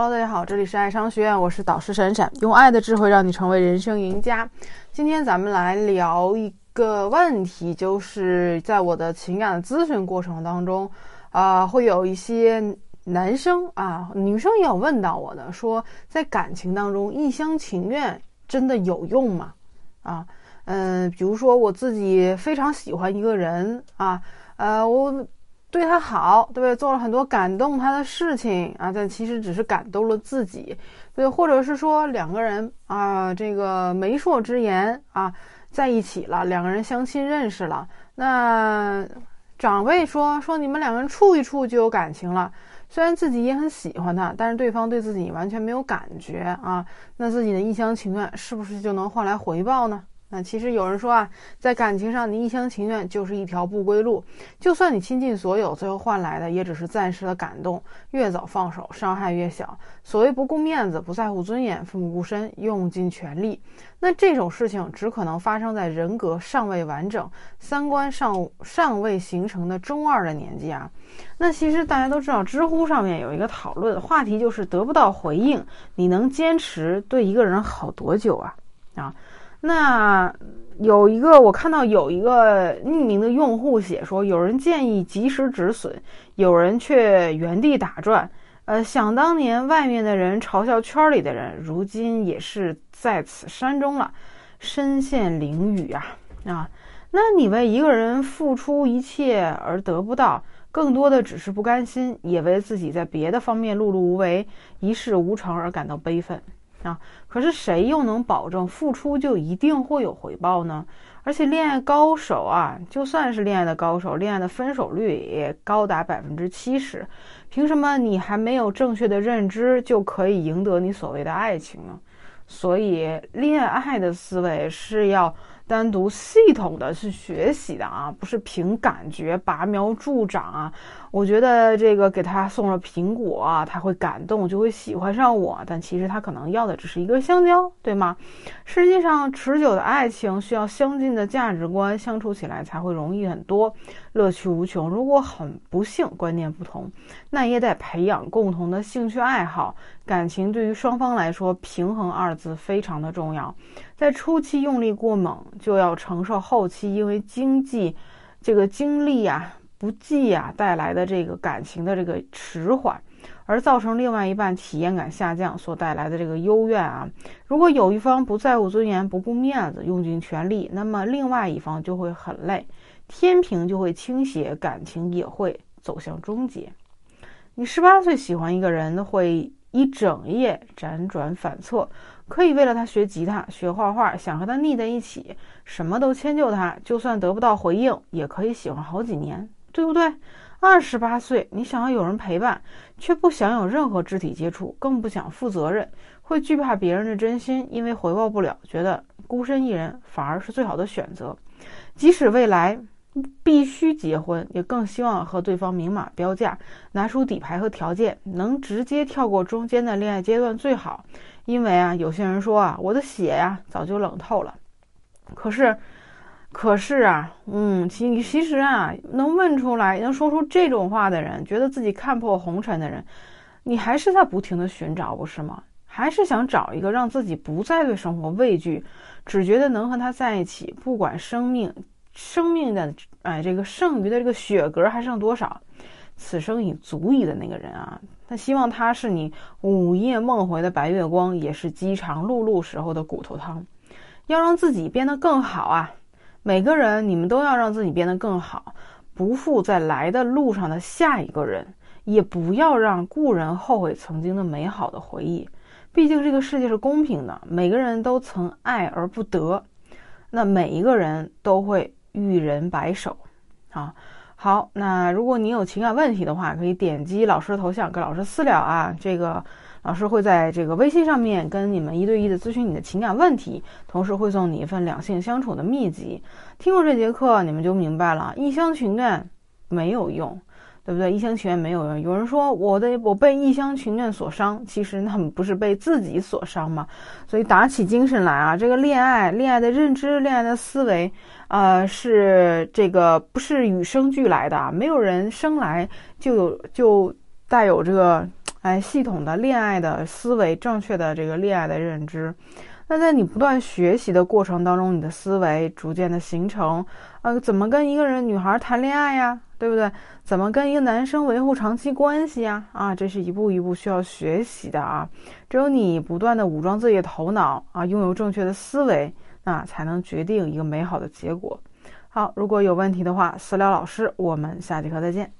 Hello，大家好，这里是爱商学院，我是导师闪闪，用爱的智慧让你成为人生赢家。今天咱们来聊一个问题，就是在我的情感咨询过程当中，啊，会有一些男生啊，女生也有问到我的，说在感情当中一厢情愿真的有用吗？啊，嗯，比如说我自己非常喜欢一个人啊，呃，我。对他好，对不对？做了很多感动他的事情啊，但其实只是感动了自己，对，或者是说两个人啊，这个媒妁之言啊，在一起了，两个人相亲认识了，那长辈说说你们两个人处一处就有感情了，虽然自己也很喜欢他，但是对方对自己完全没有感觉啊，那自己的一厢情愿是不是就能换来回报呢？那其实有人说啊，在感情上，你一厢情愿就是一条不归路。就算你倾尽所有，最后换来的也只是暂时的感动。越早放手，伤害越小。所谓不顾面子、不在乎尊严、奋不顾身、用尽全力，那这种事情只可能发生在人格尚未完整、三观尚尚未形成的中二的年纪啊。那其实大家都知道，知乎上面有一个讨论话题，就是得不到回应，你能坚持对一个人好多久啊？啊？那有一个，我看到有一个匿名的用户写说，有人建议及时止损，有人却原地打转。呃，想当年外面的人嘲笑圈里的人，如今也是在此山中了，身陷囹圄啊啊！那你为一个人付出一切而得不到，更多的只是不甘心，也为自己在别的方面碌碌无为、一事无成而感到悲愤。啊！可是谁又能保证付出就一定会有回报呢？而且恋爱高手啊，就算是恋爱的高手，恋爱的分手率也高达百分之七十。凭什么你还没有正确的认知就可以赢得你所谓的爱情呢？所以，恋爱的思维是要。单独系统的去学习的啊，不是凭感觉拔苗助长啊。我觉得这个给他送了苹果啊，他会感动，就会喜欢上我。但其实他可能要的只是一个香蕉，对吗？实际上，持久的爱情需要相近的价值观，相处起来才会容易很多，乐趣无穷。如果很不幸观念不同，那也得培养共同的兴趣爱好。感情对于双方来说，平衡二字非常的重要。在初期用力过猛，就要承受后期因为经济、这个精力啊不济啊带来的这个感情的这个迟缓，而造成另外一半体验感下降所带来的这个幽怨啊。如果有一方不在乎尊严、不顾面子、用尽全力，那么另外一方就会很累，天平就会倾斜，感情也会走向终结。你十八岁喜欢一个人，会一整夜辗转反侧。可以为了他学吉他、学画画，想和他腻在一起，什么都迁就他，就算得不到回应，也可以喜欢好几年，对不对？二十八岁，你想要有人陪伴，却不想有任何肢体接触，更不想负责任，会惧怕别人的真心，因为回报不了，觉得孤身一人反而是最好的选择。即使未来必须结婚，也更希望和对方明码标价，拿出底牌和条件，能直接跳过中间的恋爱阶段最好。因为啊，有些人说啊，我的血呀早就冷透了。可是，可是啊，嗯，其其实啊，能问出来、能说出这种话的人，觉得自己看破红尘的人，你还是在不停的寻找，不是吗？还是想找一个让自己不再对生活畏惧，只觉得能和他在一起，不管生命生命的哎这个剩余的这个血格还剩多少。此生已足矣的那个人啊，他希望他是你午夜梦回的白月光，也是饥肠辘辘时候的骨头汤。要让自己变得更好啊！每个人，你们都要让自己变得更好，不负在来的路上的下一个人，也不要让故人后悔曾经的美好的回忆。毕竟这个世界是公平的，每个人都曾爱而不得，那每一个人都会遇人白首啊。好，那如果你有情感问题的话，可以点击老师的头像跟老师私聊啊。这个老师会在这个微信上面跟你们一对一的咨询你的情感问题，同时会送你一份两性相处的秘籍。听过这节课，你们就明白了，一厢情愿没有用。对不对？一厢情愿没有用。有人说我的我被一厢情愿所伤，其实那不是被自己所伤吗？所以打起精神来啊！这个恋爱，恋爱的认知，恋爱的思维，呃，是这个不是与生俱来的，没有人生来就有就带有这个哎系统的恋爱的思维，正确的这个恋爱的认知。那在你不断学习的过程当中，你的思维逐渐的形成，呃，怎么跟一个人女孩谈恋爱呀，对不对？怎么跟一个男生维护长期关系呀？啊，这是一步一步需要学习的啊。只有你不断的武装自己的头脑啊，拥有正确的思维，那才能决定一个美好的结果。好，如果有问题的话，私聊老师，我们下节课再见。